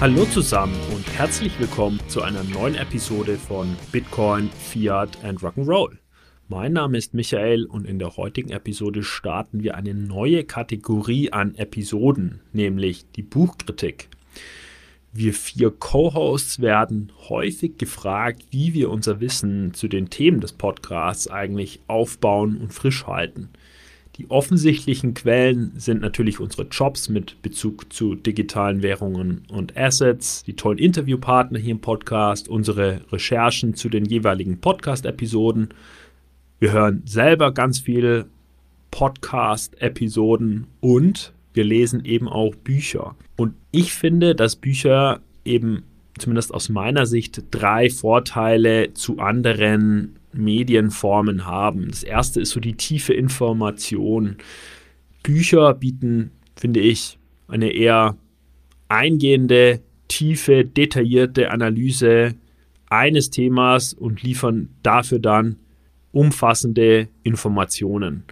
Hallo zusammen und herzlich willkommen zu einer neuen Episode von Bitcoin, Fiat and Rock'n'Roll. Mein Name ist Michael und in der heutigen Episode starten wir eine neue Kategorie an Episoden, nämlich die Buchkritik. Wir vier Co-Hosts werden häufig gefragt, wie wir unser Wissen zu den Themen des Podcasts eigentlich aufbauen und frisch halten. Die offensichtlichen Quellen sind natürlich unsere Jobs mit Bezug zu digitalen Währungen und Assets, die tollen Interviewpartner hier im Podcast, unsere Recherchen zu den jeweiligen Podcast-Episoden. Wir hören selber ganz viele Podcast-Episoden und wir lesen eben auch Bücher. Und ich finde, dass Bücher eben zumindest aus meiner Sicht drei Vorteile zu anderen Medienformen haben. Das erste ist so die tiefe Information. Bücher bieten, finde ich, eine eher eingehende, tiefe, detaillierte Analyse eines Themas und liefern dafür dann umfassende Informationen.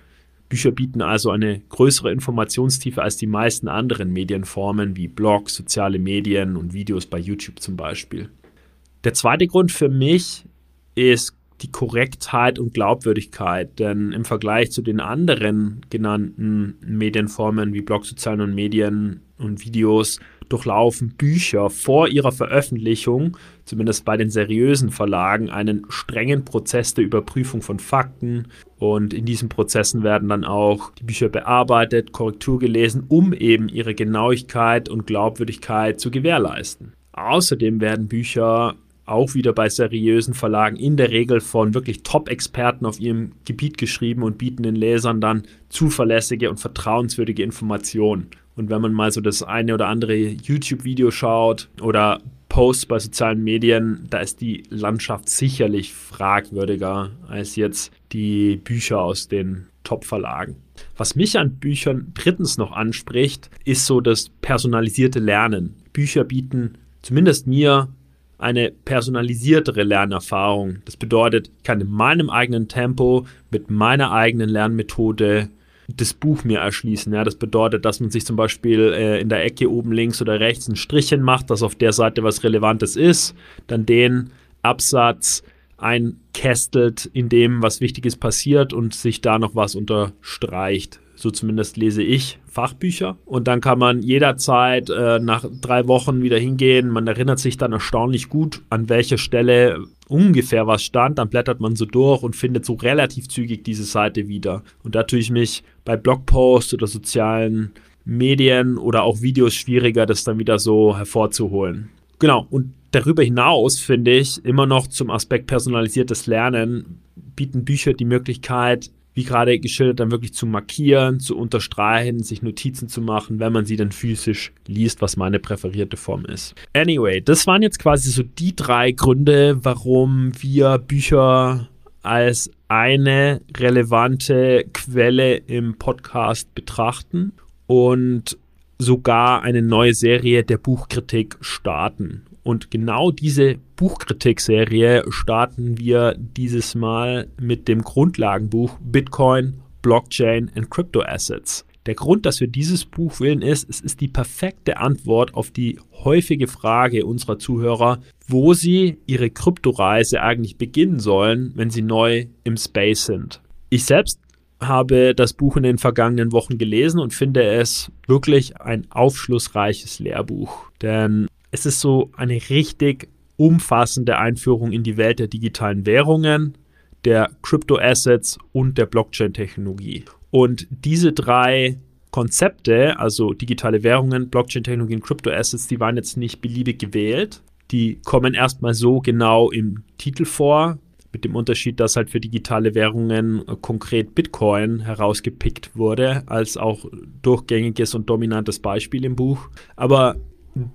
Bücher bieten also eine größere Informationstiefe als die meisten anderen Medienformen wie Blogs, soziale Medien und Videos bei YouTube zum Beispiel. Der zweite Grund für mich ist die Korrektheit und Glaubwürdigkeit. Denn im Vergleich zu den anderen genannten Medienformen wie Blogs, sozialen Medien und Videos durchlaufen Bücher vor ihrer Veröffentlichung, zumindest bei den seriösen Verlagen, einen strengen Prozess der Überprüfung von Fakten. Und in diesen Prozessen werden dann auch die Bücher bearbeitet, Korrektur gelesen, um eben ihre Genauigkeit und Glaubwürdigkeit zu gewährleisten. Außerdem werden Bücher auch wieder bei seriösen Verlagen in der Regel von wirklich Top-Experten auf ihrem Gebiet geschrieben und bieten den Lesern dann zuverlässige und vertrauenswürdige Informationen. Und wenn man mal so das eine oder andere YouTube-Video schaut oder Posts bei sozialen Medien, da ist die Landschaft sicherlich fragwürdiger als jetzt die Bücher aus den Top-Verlagen. Was mich an Büchern drittens noch anspricht, ist so das personalisierte Lernen. Bücher bieten zumindest mir eine personalisiertere Lernerfahrung. Das bedeutet, ich kann in meinem eigenen Tempo mit meiner eigenen Lernmethode das Buch mir erschließen. Ja, das bedeutet, dass man sich zum Beispiel äh, in der Ecke oben links oder rechts ein Strichchen macht, dass auf der Seite was Relevantes ist, dann den Absatz einkästelt, in dem was Wichtiges passiert und sich da noch was unterstreicht. So zumindest lese ich Fachbücher. Und dann kann man jederzeit äh, nach drei Wochen wieder hingehen. Man erinnert sich dann erstaunlich gut, an welcher Stelle ungefähr was stand. Dann blättert man so durch und findet so relativ zügig diese Seite wieder. Und da tue ich mich bei Blogposts oder sozialen Medien oder auch Videos schwieriger, das dann wieder so hervorzuholen. Genau, und darüber hinaus finde ich immer noch zum Aspekt personalisiertes Lernen bieten Bücher die Möglichkeit, wie gerade geschildert, dann wirklich zu markieren, zu unterstreichen, sich Notizen zu machen, wenn man sie dann physisch liest, was meine präferierte Form ist. Anyway, das waren jetzt quasi so die drei Gründe, warum wir Bücher als eine relevante Quelle im Podcast betrachten und sogar eine neue Serie der Buchkritik starten. Und genau diese Buchkritikserie starten wir dieses Mal mit dem Grundlagenbuch Bitcoin, Blockchain and Crypto Assets. Der Grund, dass wir dieses Buch wählen, ist, es ist die perfekte Antwort auf die häufige Frage unserer Zuhörer, wo sie ihre Kryptoreise eigentlich beginnen sollen, wenn sie neu im Space sind. Ich selbst habe das Buch in den vergangenen Wochen gelesen und finde es wirklich ein aufschlussreiches Lehrbuch. Denn es ist so eine richtig umfassende Einführung in die Welt der digitalen Währungen, der Crypto-Assets und der Blockchain-Technologie. Und diese drei Konzepte, also digitale Währungen, Blockchain-Technologie und Crypto-Assets, die waren jetzt nicht beliebig gewählt. Die kommen erstmal so genau im Titel vor, mit dem Unterschied, dass halt für digitale Währungen konkret Bitcoin herausgepickt wurde, als auch durchgängiges und dominantes Beispiel im Buch. Aber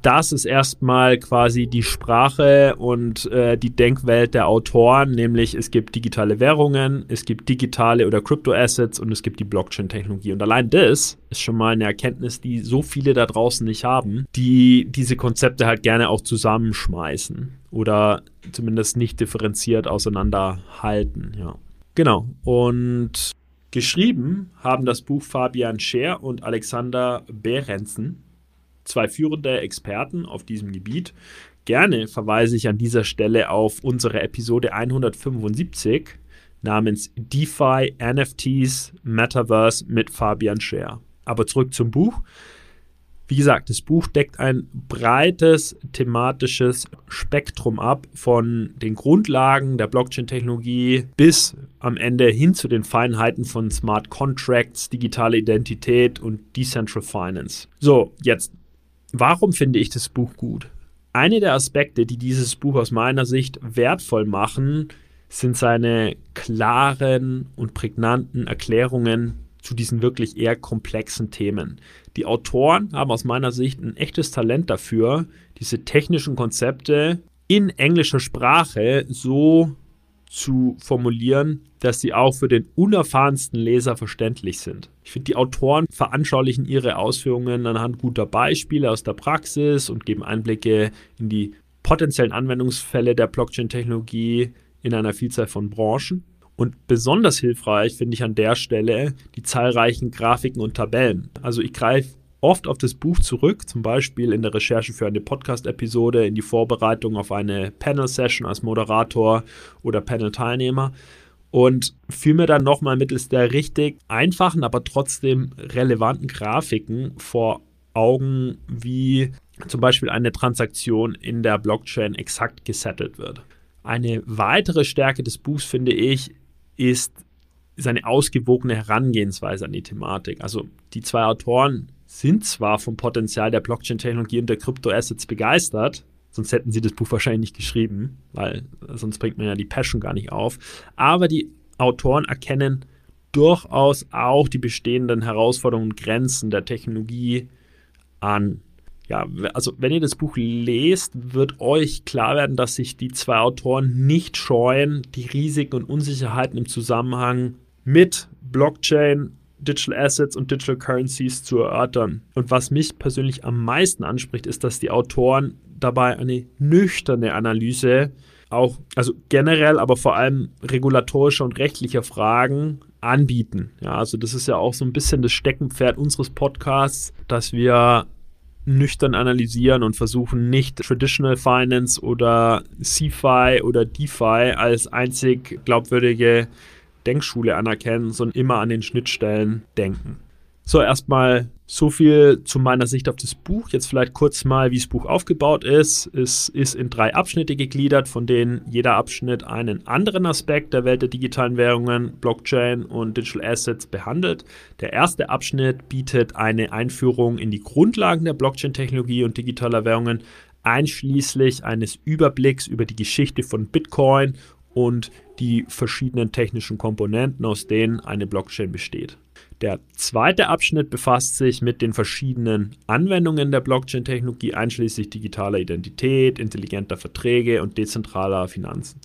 das ist erstmal quasi die Sprache und äh, die Denkwelt der Autoren, nämlich es gibt digitale Währungen, es gibt digitale oder Crypto-Assets und es gibt die Blockchain-Technologie. Und allein das ist schon mal eine Erkenntnis, die so viele da draußen nicht haben, die diese Konzepte halt gerne auch zusammenschmeißen oder zumindest nicht differenziert auseinanderhalten. Ja. Genau. Und geschrieben haben das Buch Fabian Scher und Alexander Behrensen. Zwei führende Experten auf diesem Gebiet. Gerne verweise ich an dieser Stelle auf unsere Episode 175 namens DeFi, NFTs, Metaverse mit Fabian Scher. Aber zurück zum Buch. Wie gesagt, das Buch deckt ein breites thematisches Spektrum ab von den Grundlagen der Blockchain-Technologie bis am Ende hin zu den Feinheiten von Smart Contracts, digitale Identität und Decentral Finance. So, jetzt, warum finde ich das Buch gut? Eine der Aspekte, die dieses Buch aus meiner Sicht wertvoll machen, sind seine klaren und prägnanten Erklärungen zu diesen wirklich eher komplexen Themen. Die Autoren haben aus meiner Sicht ein echtes Talent dafür, diese technischen Konzepte in englischer Sprache so zu formulieren, dass sie auch für den unerfahrensten Leser verständlich sind. Ich finde, die Autoren veranschaulichen ihre Ausführungen anhand guter Beispiele aus der Praxis und geben Einblicke in die potenziellen Anwendungsfälle der Blockchain-Technologie in einer Vielzahl von Branchen. Und besonders hilfreich finde ich an der Stelle die zahlreichen Grafiken und Tabellen. Also ich greife oft auf das Buch zurück, zum Beispiel in der Recherche für eine Podcast-Episode, in die Vorbereitung auf eine Panel-Session als Moderator oder Panel-Teilnehmer und führe mir dann nochmal mittels der richtig einfachen, aber trotzdem relevanten Grafiken vor Augen, wie zum Beispiel eine Transaktion in der Blockchain exakt gesettelt wird. Eine weitere Stärke des Buchs, finde ich, ist seine ausgewogene Herangehensweise an die Thematik. Also die zwei Autoren sind zwar vom Potenzial der Blockchain-Technologie und der Kryptoassets begeistert, sonst hätten sie das Buch wahrscheinlich nicht geschrieben, weil sonst bringt man ja die Passion gar nicht auf, aber die Autoren erkennen durchaus auch die bestehenden Herausforderungen und Grenzen der Technologie an. Ja, also wenn ihr das Buch lest, wird euch klar werden, dass sich die zwei Autoren nicht scheuen, die Risiken und Unsicherheiten im Zusammenhang mit Blockchain, Digital Assets und Digital Currencies zu erörtern. Und was mich persönlich am meisten anspricht, ist, dass die Autoren dabei eine nüchterne Analyse auch, also generell, aber vor allem regulatorischer und rechtlicher Fragen anbieten. Ja, also das ist ja auch so ein bisschen das Steckenpferd unseres Podcasts, dass wir nüchtern analysieren und versuchen nicht Traditional Finance oder CFI oder DeFi als einzig glaubwürdige Denkschule anerkennen, sondern immer an den Schnittstellen denken. So, erstmal so viel zu meiner Sicht auf das Buch. Jetzt vielleicht kurz mal, wie das Buch aufgebaut ist. Es ist in drei Abschnitte gegliedert, von denen jeder Abschnitt einen anderen Aspekt der Welt der digitalen Währungen, Blockchain und Digital Assets behandelt. Der erste Abschnitt bietet eine Einführung in die Grundlagen der Blockchain-Technologie und digitaler Währungen, einschließlich eines Überblicks über die Geschichte von Bitcoin und die verschiedenen technischen Komponenten, aus denen eine Blockchain besteht. Der zweite Abschnitt befasst sich mit den verschiedenen Anwendungen der Blockchain-Technologie, einschließlich digitaler Identität, intelligenter Verträge und dezentraler Finanzen.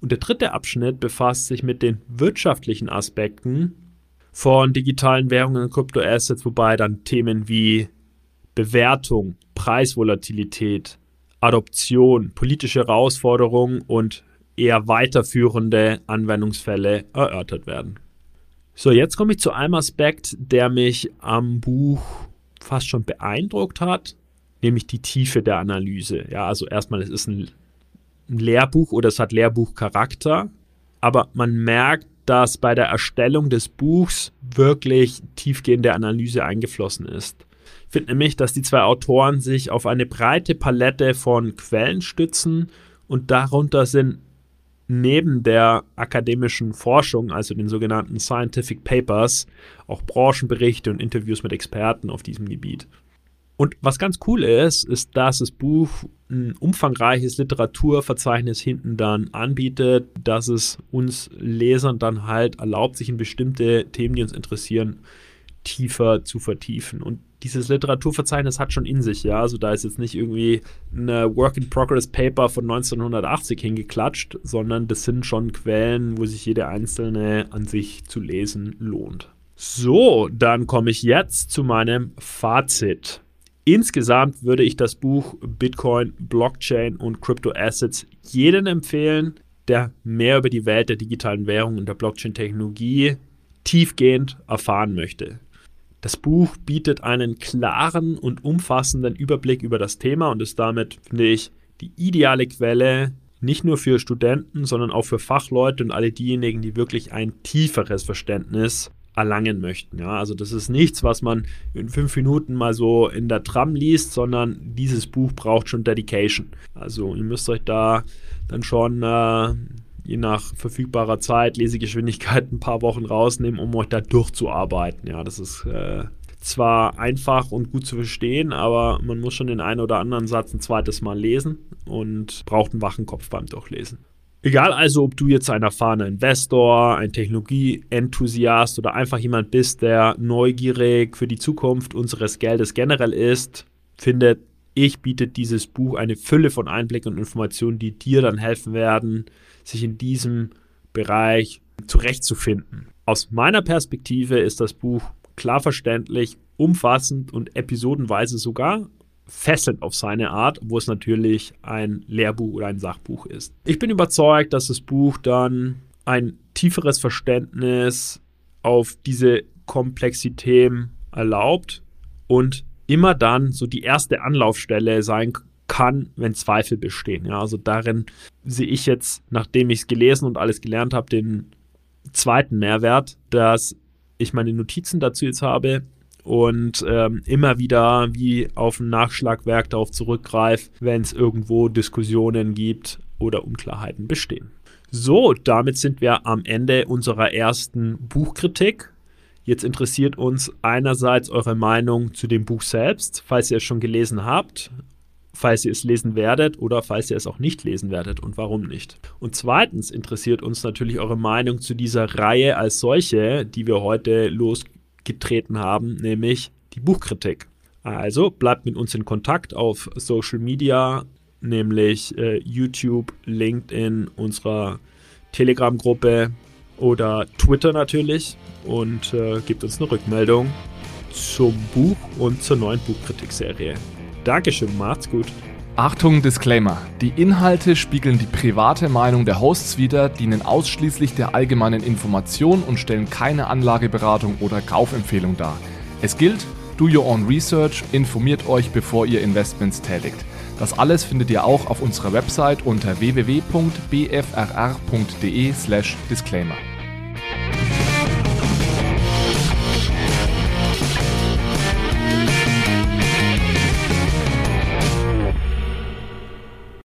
Und der dritte Abschnitt befasst sich mit den wirtschaftlichen Aspekten von digitalen Währungen und Kryptoassets, wobei dann Themen wie Bewertung, Preisvolatilität, Adoption, politische Herausforderungen und eher weiterführende Anwendungsfälle erörtert werden. So, jetzt komme ich zu einem Aspekt, der mich am Buch fast schon beeindruckt hat, nämlich die Tiefe der Analyse. Ja, also erstmal, es ist ein, ein Lehrbuch oder es hat Lehrbuchcharakter, aber man merkt, dass bei der Erstellung des Buchs wirklich tiefgehende Analyse eingeflossen ist. Ich finde nämlich, dass die zwei Autoren sich auf eine breite Palette von Quellen stützen und darunter sind neben der akademischen Forschung, also den sogenannten Scientific Papers, auch Branchenberichte und Interviews mit Experten auf diesem Gebiet. Und was ganz cool ist, ist, dass das Buch ein umfangreiches Literaturverzeichnis hinten dann anbietet, dass es uns Lesern dann halt erlaubt, sich in bestimmte Themen, die uns interessieren, tiefer zu vertiefen. Und dieses Literaturverzeichnis hat schon in sich, ja. Also da ist jetzt nicht irgendwie ein Work-in-Progress-Paper von 1980 hingeklatscht, sondern das sind schon Quellen, wo sich jede einzelne an sich zu lesen lohnt. So, dann komme ich jetzt zu meinem Fazit. Insgesamt würde ich das Buch Bitcoin, Blockchain und Crypto Assets jedem empfehlen, der mehr über die Welt der digitalen Währung und der Blockchain-Technologie tiefgehend erfahren möchte. Das Buch bietet einen klaren und umfassenden Überblick über das Thema und ist damit, finde ich, die ideale Quelle nicht nur für Studenten, sondern auch für Fachleute und alle diejenigen, die wirklich ein tieferes Verständnis erlangen möchten. Ja, also das ist nichts, was man in fünf Minuten mal so in der Tram liest, sondern dieses Buch braucht schon Dedication. Also ihr müsst euch da dann schon äh, je nach verfügbarer Zeit, Lesegeschwindigkeit ein paar Wochen rausnehmen, um euch da durchzuarbeiten. Ja, das ist äh, zwar einfach und gut zu verstehen, aber man muss schon den einen oder anderen Satz ein zweites Mal lesen und braucht einen wachen Kopf beim Durchlesen. Egal also, ob du jetzt ein erfahrener Investor, ein Technologieenthusiast oder einfach jemand bist, der neugierig für die Zukunft unseres Geldes generell ist, findet ich bietet dieses Buch eine Fülle von Einblicken und Informationen, die dir dann helfen werden, sich in diesem Bereich zurechtzufinden. Aus meiner Perspektive ist das Buch klar verständlich, umfassend und episodenweise sogar fesselnd auf seine Art, wo es natürlich ein Lehrbuch oder ein Sachbuch ist. Ich bin überzeugt, dass das Buch dann ein tieferes Verständnis auf diese Komplexität erlaubt und immer dann so die erste Anlaufstelle sein kann, wenn Zweifel bestehen. Ja, also darin sehe ich jetzt, nachdem ich es gelesen und alles gelernt habe, den zweiten Mehrwert, dass ich meine Notizen dazu jetzt habe und ähm, immer wieder wie auf ein Nachschlagwerk darauf zurückgreife, wenn es irgendwo Diskussionen gibt oder Unklarheiten bestehen. So, damit sind wir am Ende unserer ersten Buchkritik. Jetzt interessiert uns einerseits eure Meinung zu dem Buch selbst, falls ihr es schon gelesen habt falls ihr es lesen werdet oder falls ihr es auch nicht lesen werdet und warum nicht. Und zweitens interessiert uns natürlich eure Meinung zu dieser Reihe als solche, die wir heute losgetreten haben, nämlich die Buchkritik. Also bleibt mit uns in Kontakt auf Social Media, nämlich äh, YouTube, LinkedIn, unserer Telegram-Gruppe oder Twitter natürlich und äh, gebt uns eine Rückmeldung zum Buch und zur neuen Buchkritikserie. Dankeschön, macht's gut. Achtung, Disclaimer. Die Inhalte spiegeln die private Meinung der Hosts wider, dienen ausschließlich der allgemeinen Information und stellen keine Anlageberatung oder Kaufempfehlung dar. Es gilt, do your own research, informiert euch, bevor ihr Investments tätigt. Das alles findet ihr auch auf unserer Website unter www.bfrr.de/disclaimer.